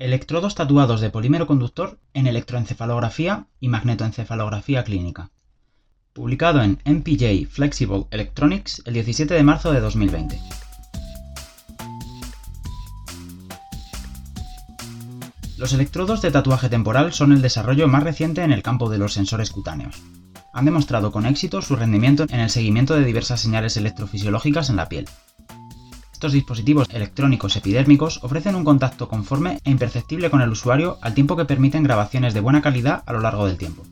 Electrodos tatuados de polímero conductor en electroencefalografía y magnetoencefalografía clínica. Publicado en MPJ Flexible Electronics el 17 de marzo de 2020. Los electrodos de tatuaje temporal son el desarrollo más reciente en el campo de los sensores cutáneos. Han demostrado con éxito su rendimiento en el seguimiento de diversas señales electrofisiológicas en la piel. Estos dispositivos electrónicos epidérmicos ofrecen un contacto conforme e imperceptible con el usuario al tiempo que permiten grabaciones de buena calidad a lo largo del tiempo.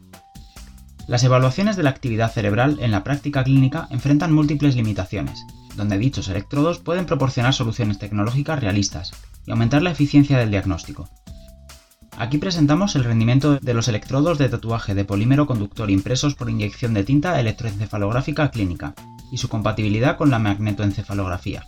Las evaluaciones de la actividad cerebral en la práctica clínica enfrentan múltiples limitaciones, donde dichos electrodos pueden proporcionar soluciones tecnológicas realistas y aumentar la eficiencia del diagnóstico, Aquí presentamos el rendimiento de los electrodos de tatuaje de polímero conductor impresos por inyección de tinta electroencefalográfica clínica y su compatibilidad con la magnetoencefalografía.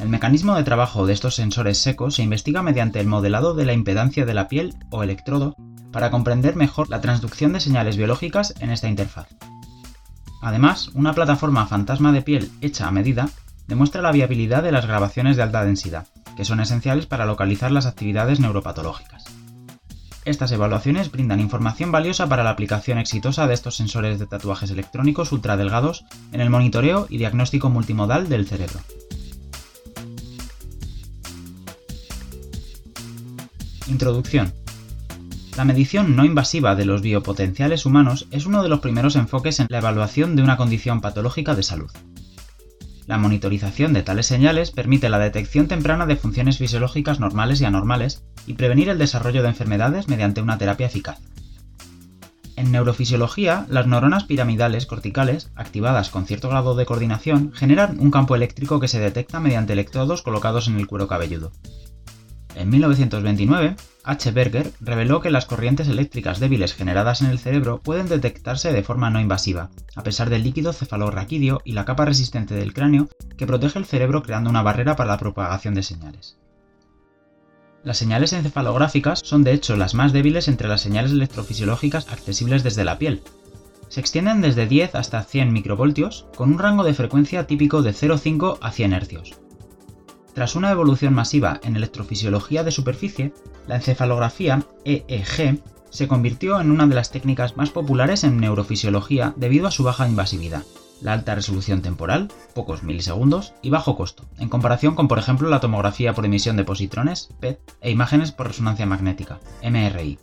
El mecanismo de trabajo de estos sensores secos se investiga mediante el modelado de la impedancia de la piel o electrodo para comprender mejor la transducción de señales biológicas en esta interfaz. Además, una plataforma fantasma de piel hecha a medida demuestra la viabilidad de las grabaciones de alta densidad, que son esenciales para localizar las actividades neuropatológicas. Estas evaluaciones brindan información valiosa para la aplicación exitosa de estos sensores de tatuajes electrónicos ultradelgados en el monitoreo y diagnóstico multimodal del cerebro. Introducción. La medición no invasiva de los biopotenciales humanos es uno de los primeros enfoques en la evaluación de una condición patológica de salud. La monitorización de tales señales permite la detección temprana de funciones fisiológicas normales y anormales y prevenir el desarrollo de enfermedades mediante una terapia eficaz. En neurofisiología, las neuronas piramidales corticales, activadas con cierto grado de coordinación, generan un campo eléctrico que se detecta mediante electrodos colocados en el cuero cabelludo. En 1929, H. Berger reveló que las corrientes eléctricas débiles generadas en el cerebro pueden detectarse de forma no invasiva, a pesar del líquido cefalorraquídeo y la capa resistente del cráneo que protege el cerebro creando una barrera para la propagación de señales. Las señales encefalográficas son de hecho las más débiles entre las señales electrofisiológicas accesibles desde la piel. Se extienden desde 10 hasta 100 microvoltios, con un rango de frecuencia típico de 0,5 a 100 Hz. Tras una evolución masiva en electrofisiología de superficie, la encefalografía EEG se convirtió en una de las técnicas más populares en neurofisiología debido a su baja invasividad, la alta resolución temporal, pocos milisegundos, y bajo costo, en comparación con por ejemplo la tomografía por emisión de positrones, PET, e imágenes por resonancia magnética, MRI.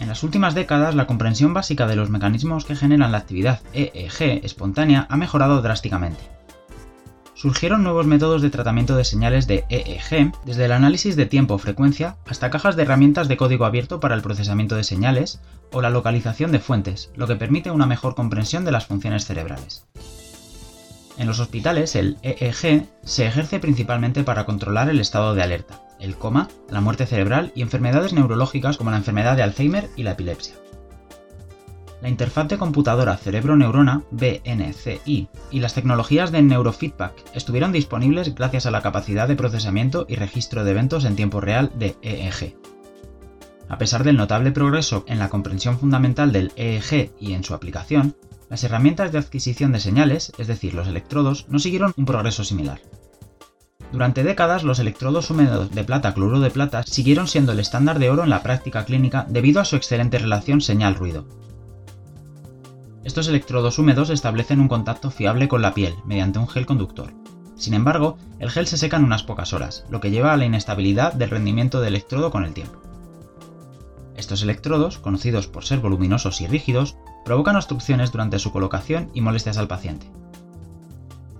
En las últimas décadas, la comprensión básica de los mecanismos que generan la actividad EEG espontánea ha mejorado drásticamente surgieron nuevos métodos de tratamiento de señales de EEG, desde el análisis de tiempo-frecuencia hasta cajas de herramientas de código abierto para el procesamiento de señales o la localización de fuentes, lo que permite una mejor comprensión de las funciones cerebrales. En los hospitales, el EEG se ejerce principalmente para controlar el estado de alerta, el coma, la muerte cerebral y enfermedades neurológicas como la enfermedad de Alzheimer y la epilepsia. La interfaz de computadora cerebro-neurona, BNCI, y las tecnologías de neurofeedback estuvieron disponibles gracias a la capacidad de procesamiento y registro de eventos en tiempo real de EEG. A pesar del notable progreso en la comprensión fundamental del EEG y en su aplicación, las herramientas de adquisición de señales, es decir, los electrodos, no siguieron un progreso similar. Durante décadas, los electrodos húmedos de plata-cloruro de plata siguieron siendo el estándar de oro en la práctica clínica debido a su excelente relación señal-ruido, estos electrodos húmedos establecen un contacto fiable con la piel mediante un gel conductor. Sin embargo, el gel se seca en unas pocas horas, lo que lleva a la inestabilidad del rendimiento del electrodo con el tiempo. Estos electrodos, conocidos por ser voluminosos y rígidos, provocan obstrucciones durante su colocación y molestias al paciente.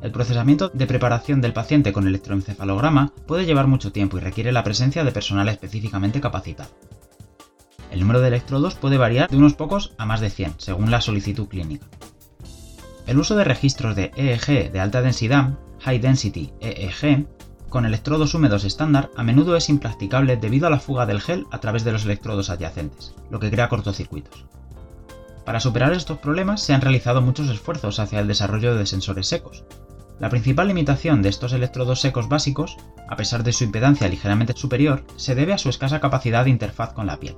El procesamiento de preparación del paciente con electroencefalograma puede llevar mucho tiempo y requiere la presencia de personal específicamente capacitado. El número de electrodos puede variar de unos pocos a más de 100, según la solicitud clínica. El uso de registros de EEG de alta densidad, High Density EEG, con electrodos húmedos estándar a menudo es impracticable debido a la fuga del gel a través de los electrodos adyacentes, lo que crea cortocircuitos. Para superar estos problemas se han realizado muchos esfuerzos hacia el desarrollo de sensores secos. La principal limitación de estos electrodos secos básicos, a pesar de su impedancia ligeramente superior, se debe a su escasa capacidad de interfaz con la piel.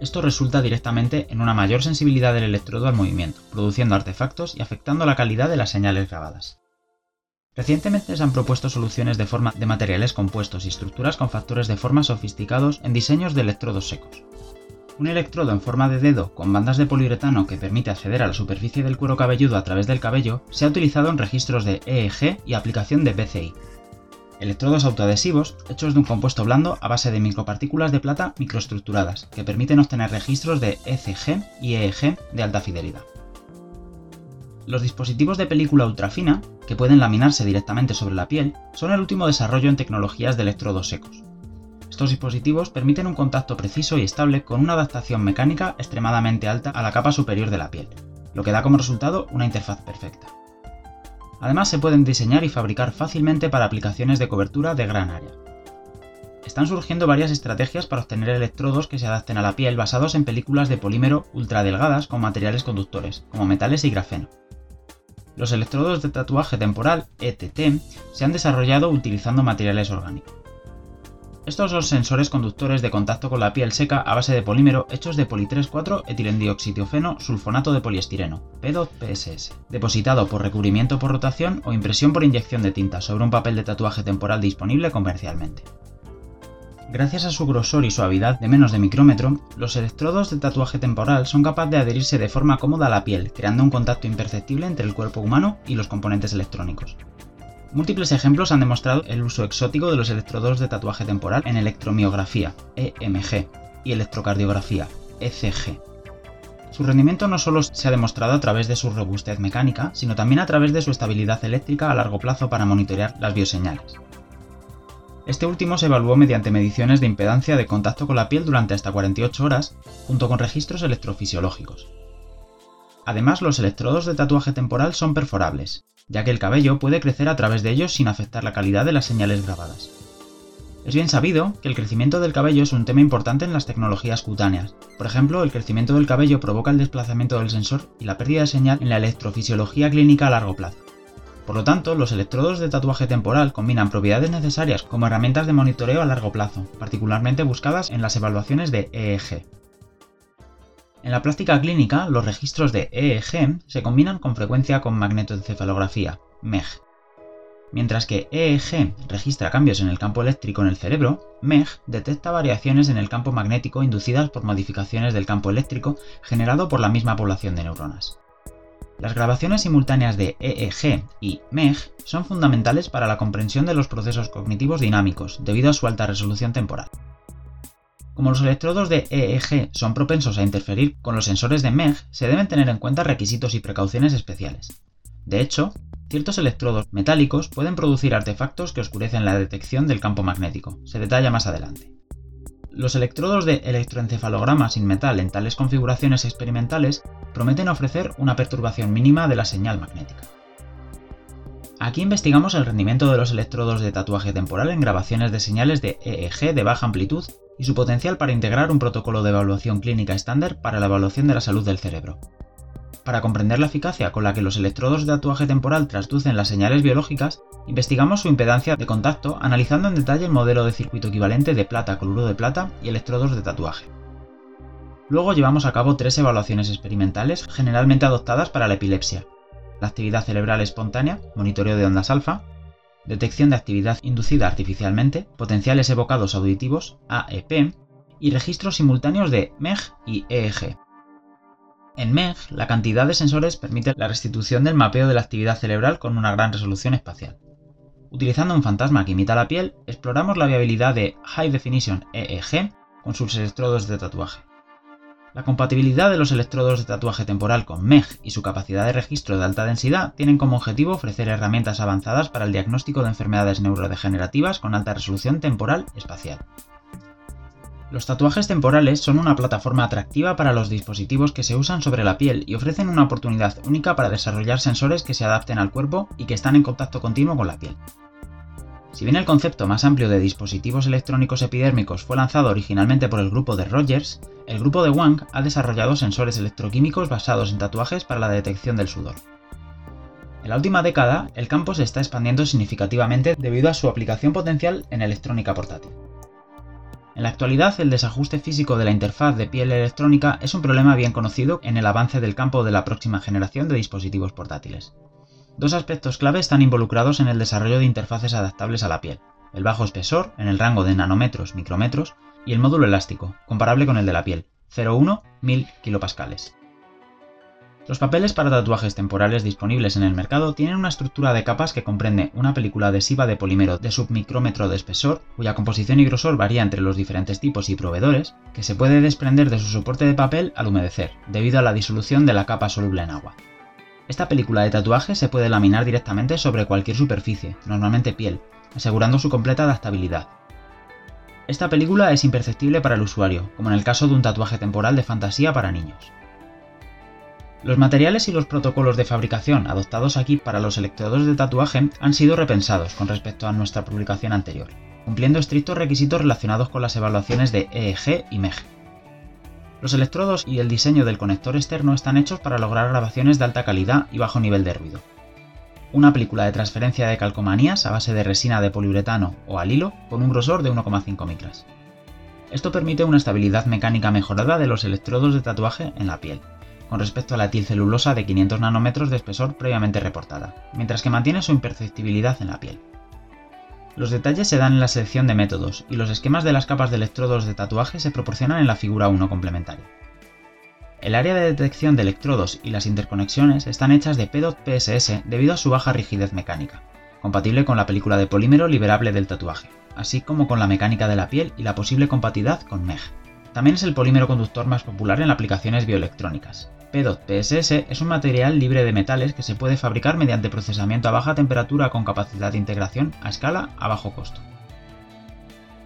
Esto resulta directamente en una mayor sensibilidad del electrodo al movimiento, produciendo artefactos y afectando la calidad de las señales grabadas. Recientemente se han propuesto soluciones de forma de materiales compuestos y estructuras con factores de forma sofisticados en diseños de electrodos secos. Un electrodo en forma de dedo con bandas de poliuretano que permite acceder a la superficie del cuero cabelludo a través del cabello se ha utilizado en registros de EEG y aplicación de BCI. Electrodos autoadhesivos hechos de un compuesto blando a base de micropartículas de plata microestructuradas que permiten obtener registros de ECG y EEG de alta fidelidad. Los dispositivos de película ultrafina, que pueden laminarse directamente sobre la piel, son el último desarrollo en tecnologías de electrodos secos. Estos dispositivos permiten un contacto preciso y estable con una adaptación mecánica extremadamente alta a la capa superior de la piel, lo que da como resultado una interfaz perfecta. Además se pueden diseñar y fabricar fácilmente para aplicaciones de cobertura de gran área. Están surgiendo varias estrategias para obtener electrodos que se adapten a la piel basados en películas de polímero ultradelgadas con materiales conductores, como metales y grafeno. Los electrodos de tatuaje temporal, ETT, se han desarrollado utilizando materiales orgánicos. Estos son sensores conductores de contacto con la piel seca a base de polímero hechos de poli 3,4 etilendioxitiofeno sulfonato de poliestireno, PDOT-PSS, depositado por recubrimiento por rotación o impresión por inyección de tinta sobre un papel de tatuaje temporal disponible comercialmente. Gracias a su grosor y suavidad de menos de micrómetro, los electrodos de tatuaje temporal son capaces de adherirse de forma cómoda a la piel, creando un contacto imperceptible entre el cuerpo humano y los componentes electrónicos. Múltiples ejemplos han demostrado el uso exótico de los electrodos de tatuaje temporal en electromiografía, EMG, y electrocardiografía, ECG. Su rendimiento no solo se ha demostrado a través de su robustez mecánica, sino también a través de su estabilidad eléctrica a largo plazo para monitorear las bioseñales. Este último se evaluó mediante mediciones de impedancia de contacto con la piel durante hasta 48 horas, junto con registros electrofisiológicos. Además, los electrodos de tatuaje temporal son perforables, ya que el cabello puede crecer a través de ellos sin afectar la calidad de las señales grabadas. Es bien sabido que el crecimiento del cabello es un tema importante en las tecnologías cutáneas. Por ejemplo, el crecimiento del cabello provoca el desplazamiento del sensor y la pérdida de señal en la electrofisiología clínica a largo plazo. Por lo tanto, los electrodos de tatuaje temporal combinan propiedades necesarias como herramientas de monitoreo a largo plazo, particularmente buscadas en las evaluaciones de EEG. En la práctica clínica, los registros de EEG se combinan con frecuencia con magnetoencefalografía, MEG. Mientras que EEG registra cambios en el campo eléctrico en el cerebro, MEG detecta variaciones en el campo magnético inducidas por modificaciones del campo eléctrico generado por la misma población de neuronas. Las grabaciones simultáneas de EEG y MEG son fundamentales para la comprensión de los procesos cognitivos dinámicos debido a su alta resolución temporal. Como los electrodos de EEG son propensos a interferir con los sensores de MEG, se deben tener en cuenta requisitos y precauciones especiales. De hecho, ciertos electrodos metálicos pueden producir artefactos que oscurecen la detección del campo magnético. Se detalla más adelante. Los electrodos de electroencefalograma sin metal en tales configuraciones experimentales prometen ofrecer una perturbación mínima de la señal magnética. Aquí investigamos el rendimiento de los electrodos de tatuaje temporal en grabaciones de señales de EEG de baja amplitud y su potencial para integrar un protocolo de evaluación clínica estándar para la evaluación de la salud del cerebro. Para comprender la eficacia con la que los electrodos de tatuaje temporal transducen las señales biológicas, investigamos su impedancia de contacto analizando en detalle el modelo de circuito equivalente de plata, cloruro de plata y electrodos de tatuaje. Luego llevamos a cabo tres evaluaciones experimentales generalmente adoptadas para la epilepsia. La actividad cerebral espontánea, monitoreo de ondas alfa, detección de actividad inducida artificialmente, potenciales evocados auditivos, AEP, y registros simultáneos de MEG y EEG. En MEG, la cantidad de sensores permite la restitución del mapeo de la actividad cerebral con una gran resolución espacial. Utilizando un fantasma que imita la piel, exploramos la viabilidad de High Definition EEG con sus electrodos de tatuaje. La compatibilidad de los electrodos de tatuaje temporal con MEG y su capacidad de registro de alta densidad tienen como objetivo ofrecer herramientas avanzadas para el diagnóstico de enfermedades neurodegenerativas con alta resolución temporal espacial. Los tatuajes temporales son una plataforma atractiva para los dispositivos que se usan sobre la piel y ofrecen una oportunidad única para desarrollar sensores que se adapten al cuerpo y que están en contacto continuo con la piel. Si bien el concepto más amplio de dispositivos electrónicos epidérmicos fue lanzado originalmente por el grupo de Rogers, el grupo de Wang ha desarrollado sensores electroquímicos basados en tatuajes para la detección del sudor. En la última década, el campo se está expandiendo significativamente debido a su aplicación potencial en electrónica portátil. En la actualidad, el desajuste físico de la interfaz de piel electrónica es un problema bien conocido en el avance del campo de la próxima generación de dispositivos portátiles. Dos aspectos clave están involucrados en el desarrollo de interfaces adaptables a la piel. El bajo espesor, en el rango de nanómetros, micrómetros, y el módulo elástico, comparable con el de la piel, 0,1-1000 kPa. Los papeles para tatuajes temporales disponibles en el mercado tienen una estructura de capas que comprende una película adhesiva de polímero de submicrómetro de espesor, cuya composición y grosor varía entre los diferentes tipos y proveedores, que se puede desprender de su soporte de papel al humedecer, debido a la disolución de la capa soluble en agua. Esta película de tatuaje se puede laminar directamente sobre cualquier superficie, normalmente piel, asegurando su completa adaptabilidad. Esta película es imperceptible para el usuario, como en el caso de un tatuaje temporal de fantasía para niños. Los materiales y los protocolos de fabricación adoptados aquí para los electrodos de tatuaje han sido repensados con respecto a nuestra publicación anterior, cumpliendo estrictos requisitos relacionados con las evaluaciones de EEG y MEG. Los electrodos y el diseño del conector externo están hechos para lograr grabaciones de alta calidad y bajo nivel de ruido. Una película de transferencia de calcomanías a base de resina de poliuretano o al hilo con un grosor de 1,5 micras. Esto permite una estabilidad mecánica mejorada de los electrodos de tatuaje en la piel, con respecto a la tilcelulosa de 500 nanómetros de espesor previamente reportada, mientras que mantiene su imperceptibilidad en la piel. Los detalles se dan en la selección de métodos y los esquemas de las capas de electrodos de tatuaje se proporcionan en la figura 1 complementaria. El área de detección de electrodos y las interconexiones están hechas de PDOT-PSS debido a su baja rigidez mecánica, compatible con la película de polímero liberable del tatuaje, así como con la mecánica de la piel y la posible compatibilidad con MEG. También es el polímero conductor más popular en aplicaciones bioelectrónicas, PDOT-PSS es un material libre de metales que se puede fabricar mediante procesamiento a baja temperatura con capacidad de integración a escala a bajo costo.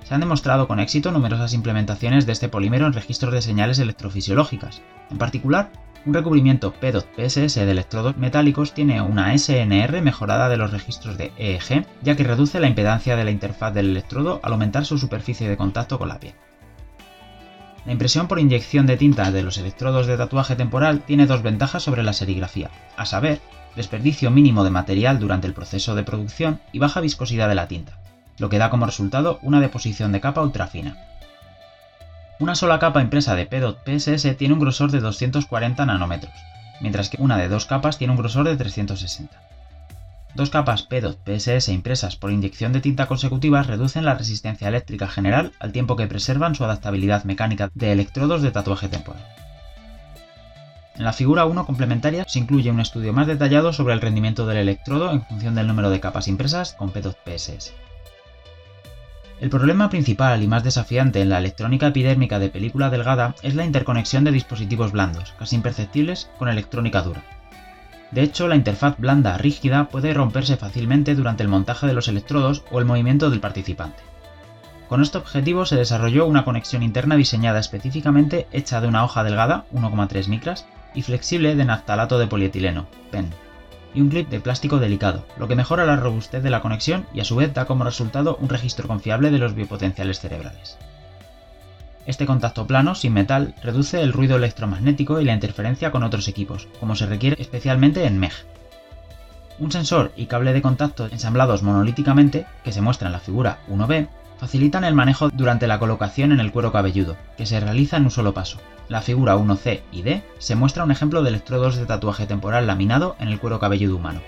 Se han demostrado con éxito numerosas implementaciones de este polímero en registros de señales electrofisiológicas. En particular, un recubrimiento PDOT-PSS de electrodos metálicos tiene una SNR mejorada de los registros de EEG, ya que reduce la impedancia de la interfaz del electrodo al aumentar su superficie de contacto con la piel. La impresión por inyección de tinta de los electrodos de tatuaje temporal tiene dos ventajas sobre la serigrafía, a saber, desperdicio mínimo de material durante el proceso de producción y baja viscosidad de la tinta, lo que da como resultado una deposición de capa ultra fina. Una sola capa impresa de PDOT-PSS tiene un grosor de 240 nanómetros, mientras que una de dos capas tiene un grosor de 360. Dos capas PDOT-PSS impresas por inyección de tinta consecutivas reducen la resistencia eléctrica general al tiempo que preservan su adaptabilidad mecánica de electrodos de tatuaje temporal. En la figura 1 complementaria se incluye un estudio más detallado sobre el rendimiento del electrodo en función del número de capas impresas con PDOT-PSS. El problema principal y más desafiante en la electrónica epidérmica de película delgada es la interconexión de dispositivos blandos, casi imperceptibles, con electrónica dura. De hecho, la interfaz blanda rígida puede romperse fácilmente durante el montaje de los electrodos o el movimiento del participante. Con este objetivo se desarrolló una conexión interna diseñada específicamente hecha de una hoja delgada, 1,3 micras, y flexible de naftalato de polietileno, PEN, y un clip de plástico delicado, lo que mejora la robustez de la conexión y a su vez da como resultado un registro confiable de los biopotenciales cerebrales. Este contacto plano, sin metal, reduce el ruido electromagnético y la interferencia con otros equipos, como se requiere especialmente en MEG. Un sensor y cable de contacto ensamblados monolíticamente, que se muestra en la figura 1b, facilitan el manejo durante la colocación en el cuero cabelludo, que se realiza en un solo paso. La figura 1c y d se muestra un ejemplo de electrodos de tatuaje temporal laminado en el cuero cabelludo humano.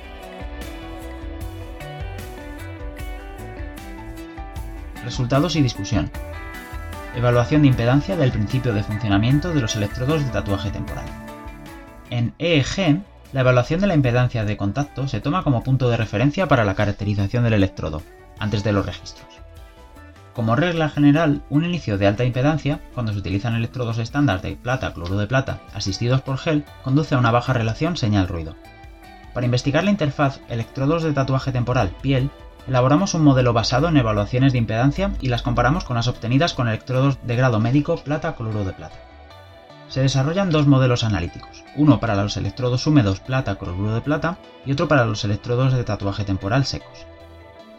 Resultados y discusión. Evaluación de impedancia del principio de funcionamiento de los electrodos de tatuaje temporal. En EEG, la evaluación de la impedancia de contacto se toma como punto de referencia para la caracterización del electrodo, antes de los registros. Como regla general, un inicio de alta impedancia, cuando se utilizan electrodos estándar de plata-cloro de plata asistidos por gel, conduce a una baja relación señal-ruido. Para investigar la interfaz electrodos de tatuaje temporal piel, Elaboramos un modelo basado en evaluaciones de impedancia y las comparamos con las obtenidas con electrodos de grado médico plata-cloruro de plata. Se desarrollan dos modelos analíticos, uno para los electrodos húmedos plata-cloruro de plata y otro para los electrodos de tatuaje temporal secos.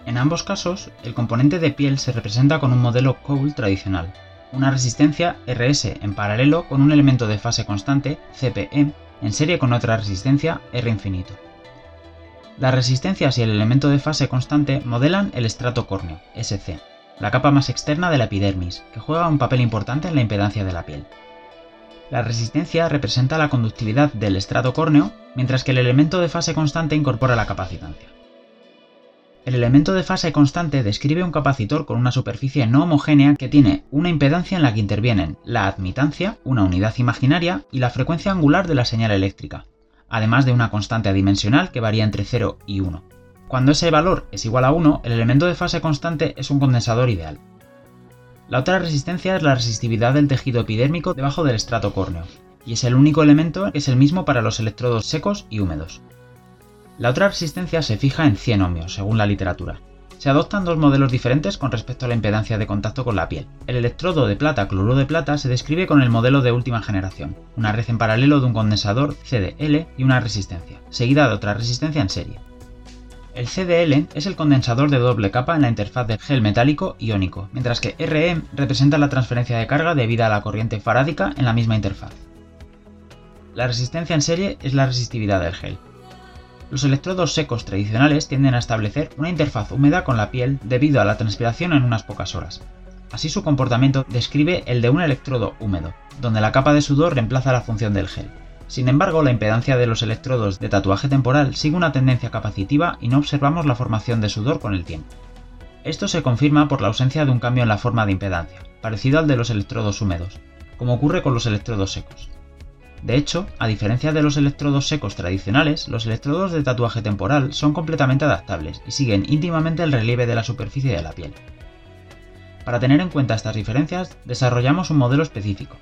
En ambos casos, el componente de piel se representa con un modelo Cowl tradicional, una resistencia RS en paralelo con un elemento de fase constante, CPE, en serie con otra resistencia R infinito. Las resistencias y el elemento de fase constante modelan el estrato córneo, SC, la capa más externa de la epidermis, que juega un papel importante en la impedancia de la piel. La resistencia representa la conductividad del estrato córneo, mientras que el elemento de fase constante incorpora la capacitancia. El elemento de fase constante describe un capacitor con una superficie no homogénea que tiene una impedancia en la que intervienen la admitancia, una unidad imaginaria, y la frecuencia angular de la señal eléctrica, además de una constante adimensional que varía entre 0 y 1. Cuando ese valor es igual a 1, el elemento de fase constante es un condensador ideal. La otra resistencia es la resistividad del tejido epidérmico debajo del estrato córneo, y es el único elemento que es el mismo para los electrodos secos y húmedos. La otra resistencia se fija en 100 ohmios, según la literatura. Se adoptan dos modelos diferentes con respecto a la impedancia de contacto con la piel. El electrodo de plata cloruro de plata se describe con el modelo de última generación, una red en paralelo de un condensador CDL y una resistencia, seguida de otra resistencia en serie. El CDL es el condensador de doble capa en la interfaz de gel metálico iónico, mientras que RE representa la transferencia de carga debida a la corriente farádica en la misma interfaz. La resistencia en serie es la resistividad del gel, los electrodos secos tradicionales tienden a establecer una interfaz húmeda con la piel debido a la transpiración en unas pocas horas. Así su comportamiento describe el de un electrodo húmedo, donde la capa de sudor reemplaza la función del gel. Sin embargo, la impedancia de los electrodos de tatuaje temporal sigue una tendencia capacitiva y no observamos la formación de sudor con el tiempo. Esto se confirma por la ausencia de un cambio en la forma de impedancia, parecido al de los electrodos húmedos, como ocurre con los electrodos secos. De hecho, a diferencia de los electrodos secos tradicionales, los electrodos de tatuaje temporal son completamente adaptables y siguen íntimamente el relieve de la superficie de la piel. Para tener en cuenta estas diferencias, desarrollamos un modelo específico.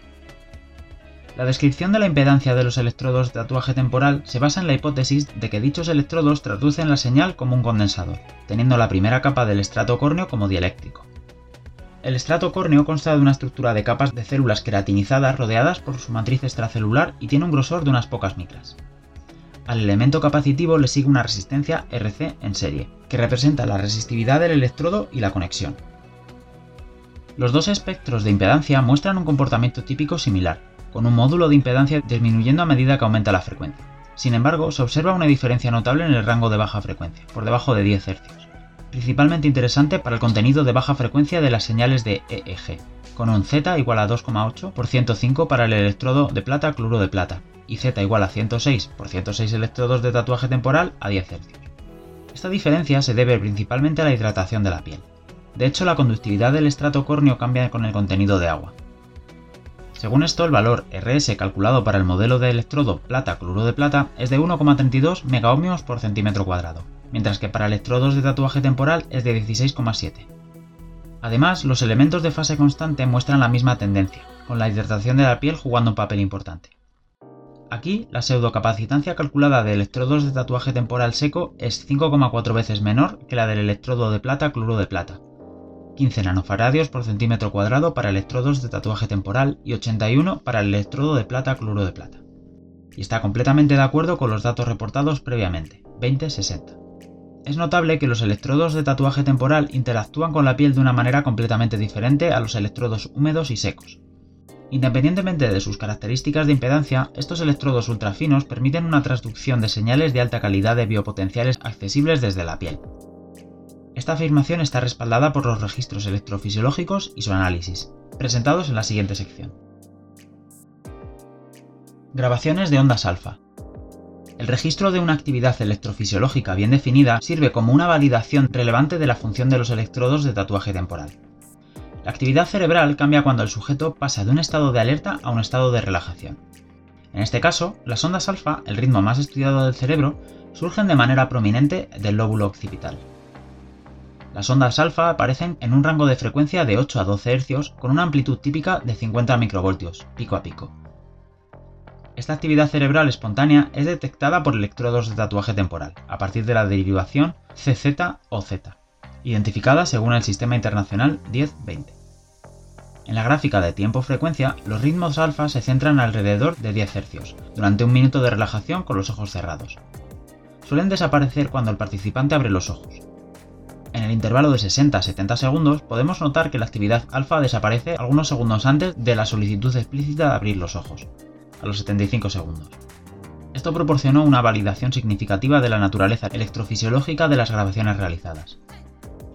La descripción de la impedancia de los electrodos de tatuaje temporal se basa en la hipótesis de que dichos electrodos traducen la señal como un condensador, teniendo la primera capa del estrato córneo como dieléctrico. El estrato córneo consta de una estructura de capas de células queratinizadas rodeadas por su matriz extracelular y tiene un grosor de unas pocas micras. Al elemento capacitivo le sigue una resistencia RC en serie, que representa la resistividad del electrodo y la conexión. Los dos espectros de impedancia muestran un comportamiento típico similar, con un módulo de impedancia disminuyendo a medida que aumenta la frecuencia. Sin embargo, se observa una diferencia notable en el rango de baja frecuencia, por debajo de 10 Hz principalmente interesante para el contenido de baja frecuencia de las señales de EEG, con un Z igual a 2,8 por 105 para el electrodo de plata cloro de plata y Z igual a 106 por 106 electrodos de tatuaje temporal a 10 Hz. Esta diferencia se debe principalmente a la hidratación de la piel. De hecho, la conductividad del estrato córneo cambia con el contenido de agua. Según esto, el valor RS calculado para el modelo de electrodo plata cloro de plata es de 1,32 megaohmios por centímetro cuadrado, mientras que para electrodos de tatuaje temporal es de 16,7. Además, los elementos de fase constante muestran la misma tendencia, con la hidratación de la piel jugando un papel importante. Aquí, la pseudocapacitancia calculada de electrodos de tatuaje temporal seco es 5,4 veces menor que la del electrodo de plata cloro de plata, 15 nanofaradios por centímetro cuadrado para electrodos de tatuaje temporal y 81 para el electrodo de plata cloro de plata. Y está completamente de acuerdo con los datos reportados previamente, 20-60. Es notable que los electrodos de tatuaje temporal interactúan con la piel de una manera completamente diferente a los electrodos húmedos y secos. Independientemente de sus características de impedancia, estos electrodos ultrafinos permiten una transducción de señales de alta calidad de biopotenciales accesibles desde la piel. Esta afirmación está respaldada por los registros electrofisiológicos y su análisis, presentados en la siguiente sección. Grabaciones de ondas alfa, el registro de una actividad electrofisiológica bien definida sirve como una validación relevante de la función de los electrodos de tatuaje temporal. La actividad cerebral cambia cuando el sujeto pasa de un estado de alerta a un estado de relajación. En este caso, las ondas alfa, el ritmo más estudiado del cerebro, surgen de manera prominente del lóbulo occipital. Las ondas alfa aparecen en un rango de frecuencia de 8 a 12 Hz con una amplitud típica de 50 microvoltios, pico a pico. Esta actividad cerebral espontánea es detectada por electrodos de tatuaje temporal, a partir de la derivación CZ o Z, identificada según el Sistema Internacional 1020. En la gráfica de tiempo-frecuencia, los ritmos alfa se centran alrededor de 10 Hz, durante un minuto de relajación con los ojos cerrados. Suelen desaparecer cuando el participante abre los ojos. En el intervalo de 60 a 70 segundos podemos notar que la actividad alfa desaparece algunos segundos antes de la solicitud explícita de abrir los ojos, a los 75 segundos. Esto proporcionó una validación significativa de la naturaleza electrofisiológica de las grabaciones realizadas.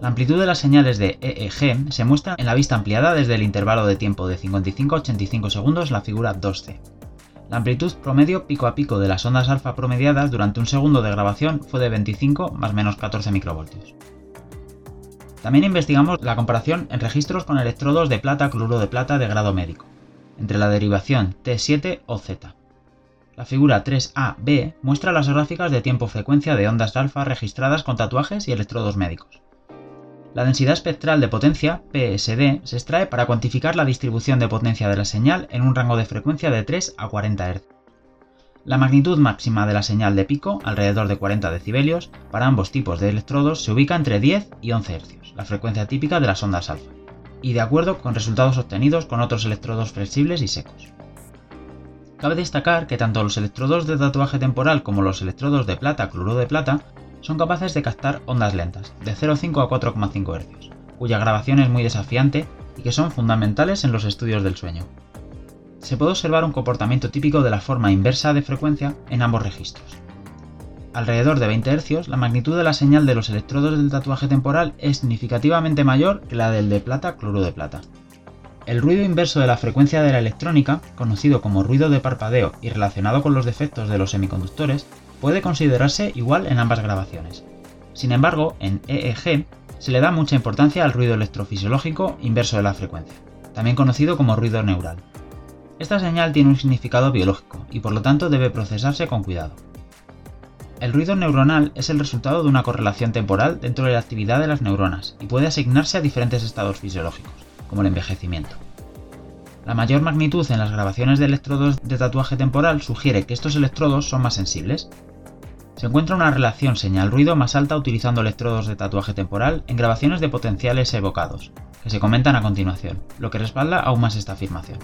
La amplitud de las señales de EEG se muestra en la vista ampliada desde el intervalo de tiempo de 55 a 85 segundos en la figura 2C. La amplitud promedio pico a pico de las ondas alfa promediadas durante un segundo de grabación fue de 25 más menos 14 microvoltios. También investigamos la comparación en registros con electrodos de plata cloruro de plata de grado médico, entre la derivación T7 o Z. La figura 3AB muestra las gráficas de tiempo-frecuencia de ondas alfa registradas con tatuajes y electrodos médicos. La densidad espectral de potencia, PSD, se extrae para cuantificar la distribución de potencia de la señal en un rango de frecuencia de 3 a 40 Hz. La magnitud máxima de la señal de pico, alrededor de 40 decibelios, para ambos tipos de electrodos se ubica entre 10 y 11 Hz, la frecuencia típica de las ondas alfa, y de acuerdo con resultados obtenidos con otros electrodos flexibles y secos. Cabe destacar que tanto los electrodos de tatuaje temporal como los electrodos de plata cloruro de plata son capaces de captar ondas lentas, de 0,5 a 4,5 Hz, cuya grabación es muy desafiante y que son fundamentales en los estudios del sueño. Se puede observar un comportamiento típico de la forma inversa de frecuencia en ambos registros. Alrededor de 20 Hz, la magnitud de la señal de los electrodos del tatuaje temporal es significativamente mayor que la del de plata cloruro de plata. El ruido inverso de la frecuencia de la electrónica, conocido como ruido de parpadeo y relacionado con los defectos de los semiconductores, puede considerarse igual en ambas grabaciones. Sin embargo, en EEG se le da mucha importancia al ruido electrofisiológico inverso de la frecuencia, también conocido como ruido neural. Esta señal tiene un significado biológico y por lo tanto debe procesarse con cuidado. El ruido neuronal es el resultado de una correlación temporal dentro de la actividad de las neuronas y puede asignarse a diferentes estados fisiológicos, como el envejecimiento. La mayor magnitud en las grabaciones de electrodos de tatuaje temporal sugiere que estos electrodos son más sensibles, se encuentra una relación señal-ruido más alta utilizando electrodos de tatuaje temporal en grabaciones de potenciales evocados, que se comentan a continuación, lo que respalda aún más esta afirmación.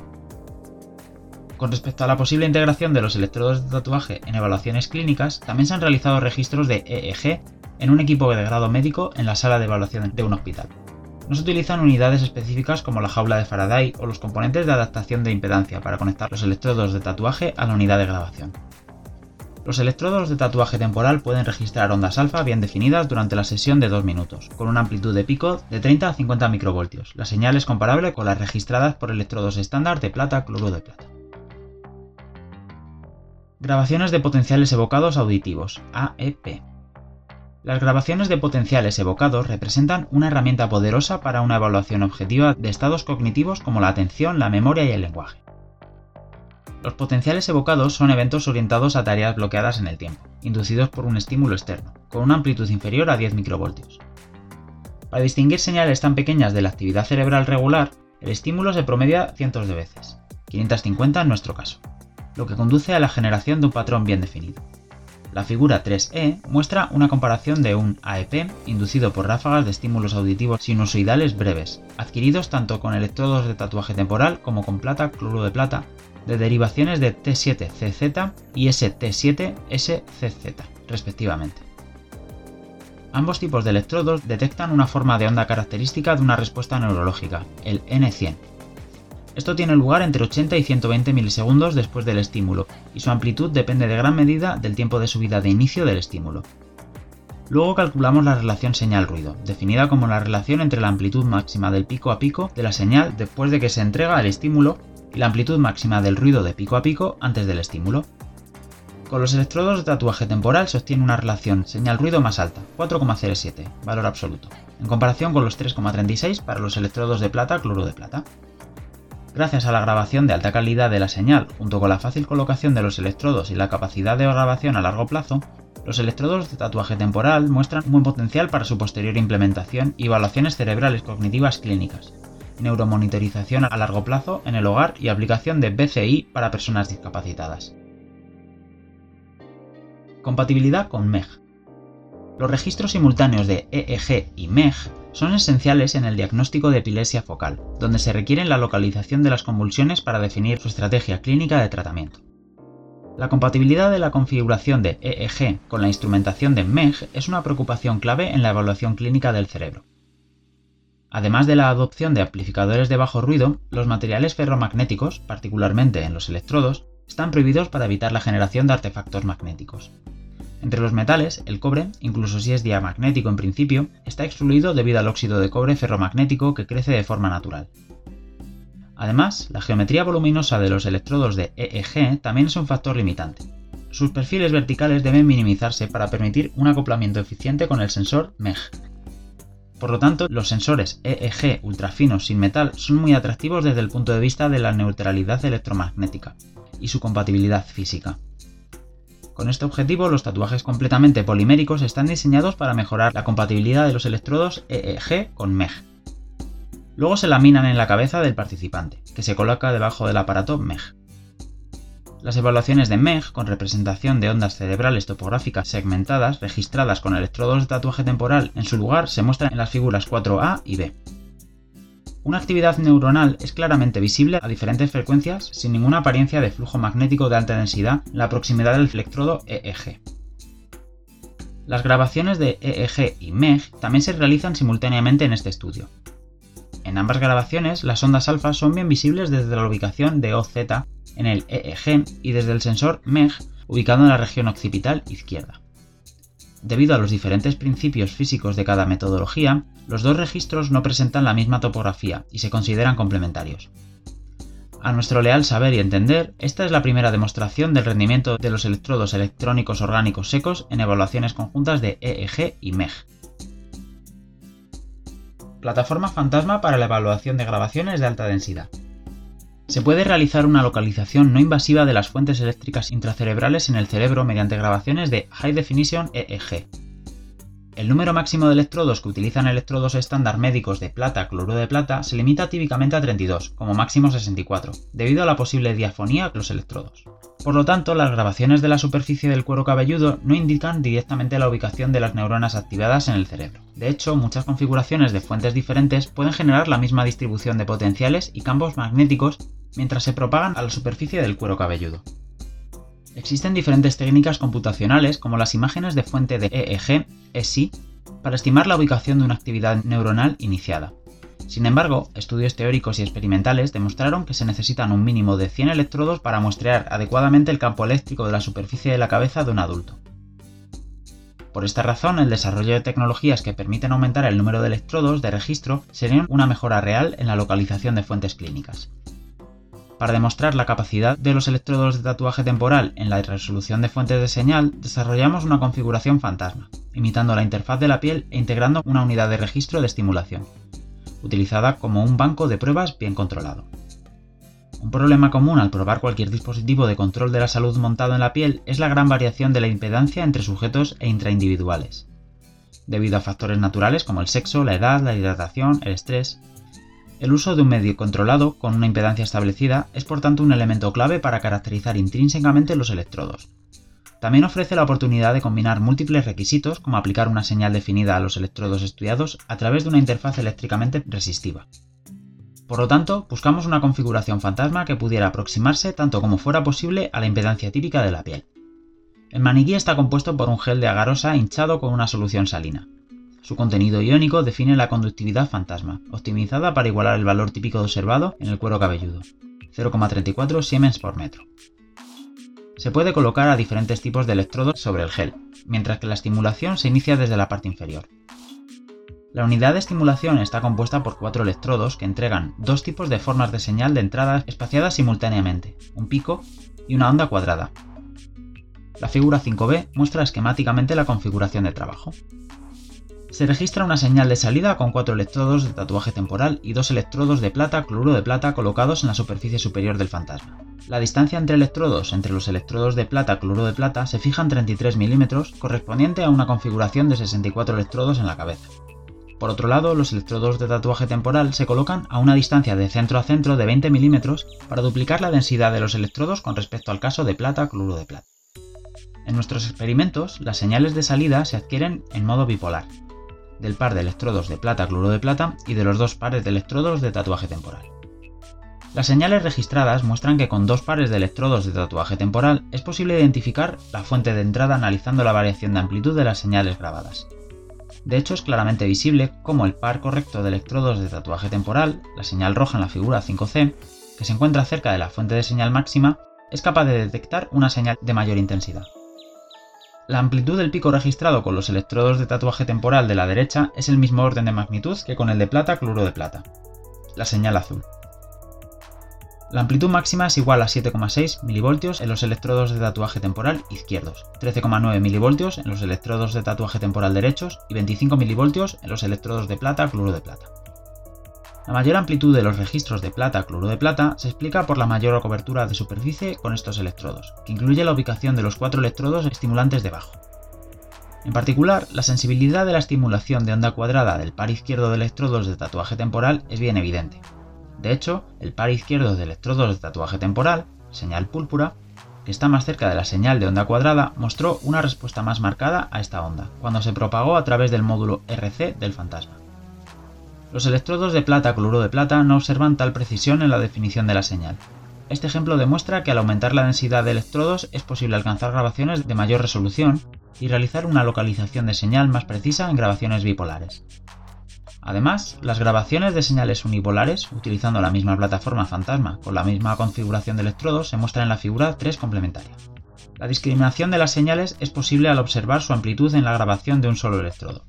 Con respecto a la posible integración de los electrodos de tatuaje en evaluaciones clínicas, también se han realizado registros de EEG en un equipo de grado médico en la sala de evaluación de un hospital. No se utilizan unidades específicas como la jaula de Faraday o los componentes de adaptación de impedancia para conectar los electrodos de tatuaje a la unidad de grabación. Los electrodos de tatuaje temporal pueden registrar ondas alfa bien definidas durante la sesión de 2 minutos, con una amplitud de pico de 30 a 50 microvoltios. La señal es comparable con las registradas por electrodos estándar de plata cloruro de plata. Grabaciones de potenciales evocados auditivos, AEP. Las grabaciones de potenciales evocados representan una herramienta poderosa para una evaluación objetiva de estados cognitivos como la atención, la memoria y el lenguaje. Los potenciales evocados son eventos orientados a tareas bloqueadas en el tiempo, inducidos por un estímulo externo, con una amplitud inferior a 10 microvoltios. Para distinguir señales tan pequeñas de la actividad cerebral regular, el estímulo se promedia cientos de veces, 550 en nuestro caso, lo que conduce a la generación de un patrón bien definido. La figura 3E muestra una comparación de un AEP inducido por ráfagas de estímulos auditivos sinusoidales breves, adquiridos tanto con electrodos de tatuaje temporal como con plata cloruro de plata de derivaciones de T7CZ y ST7SCZ, respectivamente. Ambos tipos de electrodos detectan una forma de onda característica de una respuesta neurológica, el N100. Esto tiene lugar entre 80 y 120 milisegundos después del estímulo, y su amplitud depende de gran medida del tiempo de subida de inicio del estímulo. Luego calculamos la relación señal-ruido, definida como la relación entre la amplitud máxima del pico a pico de la señal después de que se entrega el estímulo y la amplitud máxima del ruido de pico a pico antes del estímulo. Con los electrodos de tatuaje temporal se obtiene una relación señal-ruido más alta, 4,07, valor absoluto, en comparación con los 3,36 para los electrodos de plata cloro de plata. Gracias a la grabación de alta calidad de la señal, junto con la fácil colocación de los electrodos y la capacidad de grabación a largo plazo, los electrodos de tatuaje temporal muestran un buen potencial para su posterior implementación y evaluaciones cerebrales cognitivas clínicas, neuromonitorización a largo plazo en el hogar y aplicación de BCI para personas discapacitadas. Compatibilidad con MEG. Los registros simultáneos de EEG y MEG son esenciales en el diagnóstico de epilepsia focal, donde se requiere la localización de las convulsiones para definir su estrategia clínica de tratamiento. La compatibilidad de la configuración de EEG con la instrumentación de MEG es una preocupación clave en la evaluación clínica del cerebro. Además de la adopción de amplificadores de bajo ruido, los materiales ferromagnéticos, particularmente en los electrodos, están prohibidos para evitar la generación de artefactos magnéticos. Entre los metales, el cobre, incluso si es diamagnético en principio, está excluido debido al óxido de cobre ferromagnético que crece de forma natural. Además, la geometría voluminosa de los electrodos de EEG también es un factor limitante. Sus perfiles verticales deben minimizarse para permitir un acoplamiento eficiente con el sensor MEG. Por lo tanto, los sensores EEG ultrafinos sin metal son muy atractivos desde el punto de vista de la neutralidad electromagnética y su compatibilidad física. Con este objetivo, los tatuajes completamente poliméricos están diseñados para mejorar la compatibilidad de los electrodos EEG con MEG. Luego se laminan en la cabeza del participante, que se coloca debajo del aparato MEG. Las evaluaciones de MEG, con representación de ondas cerebrales topográficas segmentadas registradas con electrodos de tatuaje temporal en su lugar, se muestran en las figuras 4A y B. Una actividad neuronal es claramente visible a diferentes frecuencias sin ninguna apariencia de flujo magnético de alta densidad en la proximidad del electrodo EEG. Las grabaciones de EEG y MEG también se realizan simultáneamente en este estudio. En ambas grabaciones, las ondas alfa son bien visibles desde la ubicación de OZ en el EEG y desde el sensor MEG ubicado en la región occipital izquierda. Debido a los diferentes principios físicos de cada metodología, los dos registros no presentan la misma topografía y se consideran complementarios. A nuestro leal saber y entender, esta es la primera demostración del rendimiento de los electrodos electrónicos orgánicos secos en evaluaciones conjuntas de EEG y MEG. Plataforma fantasma para la evaluación de grabaciones de alta densidad. Se puede realizar una localización no invasiva de las fuentes eléctricas intracerebrales en el cerebro mediante grabaciones de High Definition EEG. El número máximo de electrodos que utilizan electrodos estándar médicos de plata-cloruro de plata se limita típicamente a 32, como máximo 64, debido a la posible diafonía de los electrodos. Por lo tanto, las grabaciones de la superficie del cuero cabelludo no indican directamente la ubicación de las neuronas activadas en el cerebro. De hecho, muchas configuraciones de fuentes diferentes pueden generar la misma distribución de potenciales y campos magnéticos mientras se propagan a la superficie del cuero cabelludo. Existen diferentes técnicas computacionales como las imágenes de fuente de EEG, ESI, para estimar la ubicación de una actividad neuronal iniciada. Sin embargo, estudios teóricos y experimentales demostraron que se necesitan un mínimo de 100 electrodos para muestrear adecuadamente el campo eléctrico de la superficie de la cabeza de un adulto. Por esta razón, el desarrollo de tecnologías que permiten aumentar el número de electrodos de registro serían una mejora real en la localización de fuentes clínicas. Para demostrar la capacidad de los electrodos de tatuaje temporal en la resolución de fuentes de señal, desarrollamos una configuración fantasma, imitando la interfaz de la piel e integrando una unidad de registro de estimulación, utilizada como un banco de pruebas bien controlado. Un problema común al probar cualquier dispositivo de control de la salud montado en la piel es la gran variación de la impedancia entre sujetos e intraindividuales, debido a factores naturales como el sexo, la edad, la hidratación, el estrés, el uso de un medio controlado con una impedancia establecida es por tanto un elemento clave para caracterizar intrínsecamente los electrodos. También ofrece la oportunidad de combinar múltiples requisitos como aplicar una señal definida a los electrodos estudiados a través de una interfaz eléctricamente resistiva. Por lo tanto, buscamos una configuración fantasma que pudiera aproximarse tanto como fuera posible a la impedancia típica de la piel. El maniquí está compuesto por un gel de agarosa hinchado con una solución salina. Su contenido iónico define la conductividad fantasma, optimizada para igualar el valor típico observado en el cuero cabelludo, 0,34 Siemens por metro. Se puede colocar a diferentes tipos de electrodos sobre el gel, mientras que la estimulación se inicia desde la parte inferior. La unidad de estimulación está compuesta por cuatro electrodos que entregan dos tipos de formas de señal de entrada espaciadas simultáneamente, un pico y una onda cuadrada. La figura 5b muestra esquemáticamente la configuración de trabajo se registra una señal de salida con cuatro electrodos de tatuaje temporal y dos electrodos de plata cloruro de plata colocados en la superficie superior del fantasma. La distancia entre electrodos entre los electrodos de plata cloruro de plata se fija en 33 milímetros, correspondiente a una configuración de 64 electrodos en la cabeza. Por otro lado, los electrodos de tatuaje temporal se colocan a una distancia de centro a centro de 20 milímetros para duplicar la densidad de los electrodos con respecto al caso de plata cloruro de plata. En nuestros experimentos, las señales de salida se adquieren en modo bipolar, del par de electrodos de plata-cloro de plata y de los dos pares de electrodos de tatuaje temporal. Las señales registradas muestran que con dos pares de electrodos de tatuaje temporal es posible identificar la fuente de entrada analizando la variación de amplitud de las señales grabadas. De hecho, es claramente visible cómo el par correcto de electrodos de tatuaje temporal, la señal roja en la figura 5C, que se encuentra cerca de la fuente de señal máxima, es capaz de detectar una señal de mayor intensidad. La amplitud del pico registrado con los electrodos de tatuaje temporal de la derecha es el mismo orden de magnitud que con el de plata cloro de plata. La señal azul. La amplitud máxima es igual a 7,6 mV en los electrodos de tatuaje temporal izquierdos, 13,9 mV en los electrodos de tatuaje temporal derechos y 25 mV en los electrodos de plata cloro de plata. La mayor amplitud de los registros de plata-cloro de plata se explica por la mayor cobertura de superficie con estos electrodos, que incluye la ubicación de los cuatro electrodos estimulantes debajo. En particular, la sensibilidad de la estimulación de onda cuadrada del par izquierdo de electrodos de tatuaje temporal es bien evidente. De hecho, el par izquierdo de electrodos de tatuaje temporal, señal púrpura, que está más cerca de la señal de onda cuadrada, mostró una respuesta más marcada a esta onda, cuando se propagó a través del módulo RC del fantasma. Los electrodos de plata-cloruro de plata no observan tal precisión en la definición de la señal. Este ejemplo demuestra que al aumentar la densidad de electrodos es posible alcanzar grabaciones de mayor resolución y realizar una localización de señal más precisa en grabaciones bipolares. Además, las grabaciones de señales unipolares, utilizando la misma plataforma fantasma con la misma configuración de electrodos, se muestran en la figura 3 complementaria. La discriminación de las señales es posible al observar su amplitud en la grabación de un solo electrodo.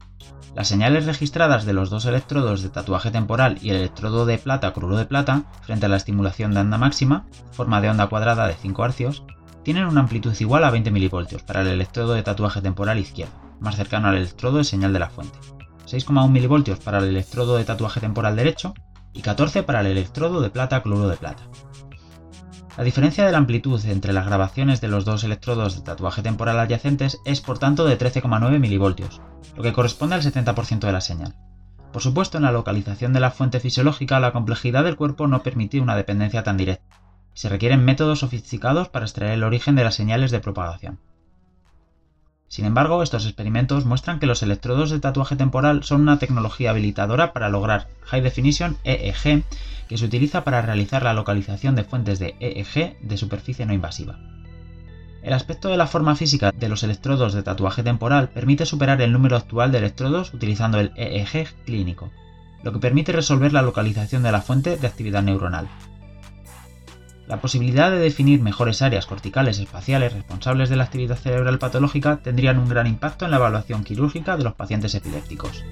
Las señales registradas de los dos electrodos de tatuaje temporal y el electrodo de plata crudo de plata, frente a la estimulación de onda máxima, forma de onda cuadrada de 5 Hz, tienen una amplitud igual a 20 mV para el electrodo de tatuaje temporal izquierdo, más cercano al electrodo de señal de la fuente, 6,1 mV para el electrodo de tatuaje temporal derecho y 14 para el electrodo de plata cloro de plata. La diferencia de la amplitud entre las grabaciones de los dos electrodos de tatuaje temporal adyacentes es por tanto de 13,9 mV, lo que corresponde al 70% de la señal. Por supuesto, en la localización de la fuente fisiológica la complejidad del cuerpo no permite una dependencia tan directa. Se requieren métodos sofisticados para extraer el origen de las señales de propagación. Sin embargo, estos experimentos muestran que los electrodos de tatuaje temporal son una tecnología habilitadora para lograr High Definition EEG que se utiliza para realizar la localización de fuentes de EEG de superficie no invasiva. El aspecto de la forma física de los electrodos de tatuaje temporal permite superar el número actual de electrodos utilizando el EEG clínico, lo que permite resolver la localización de la fuente de actividad neuronal. La posibilidad de definir mejores áreas corticales espaciales responsables de la actividad cerebral patológica tendrían un gran impacto en la evaluación quirúrgica de los pacientes epilépticos.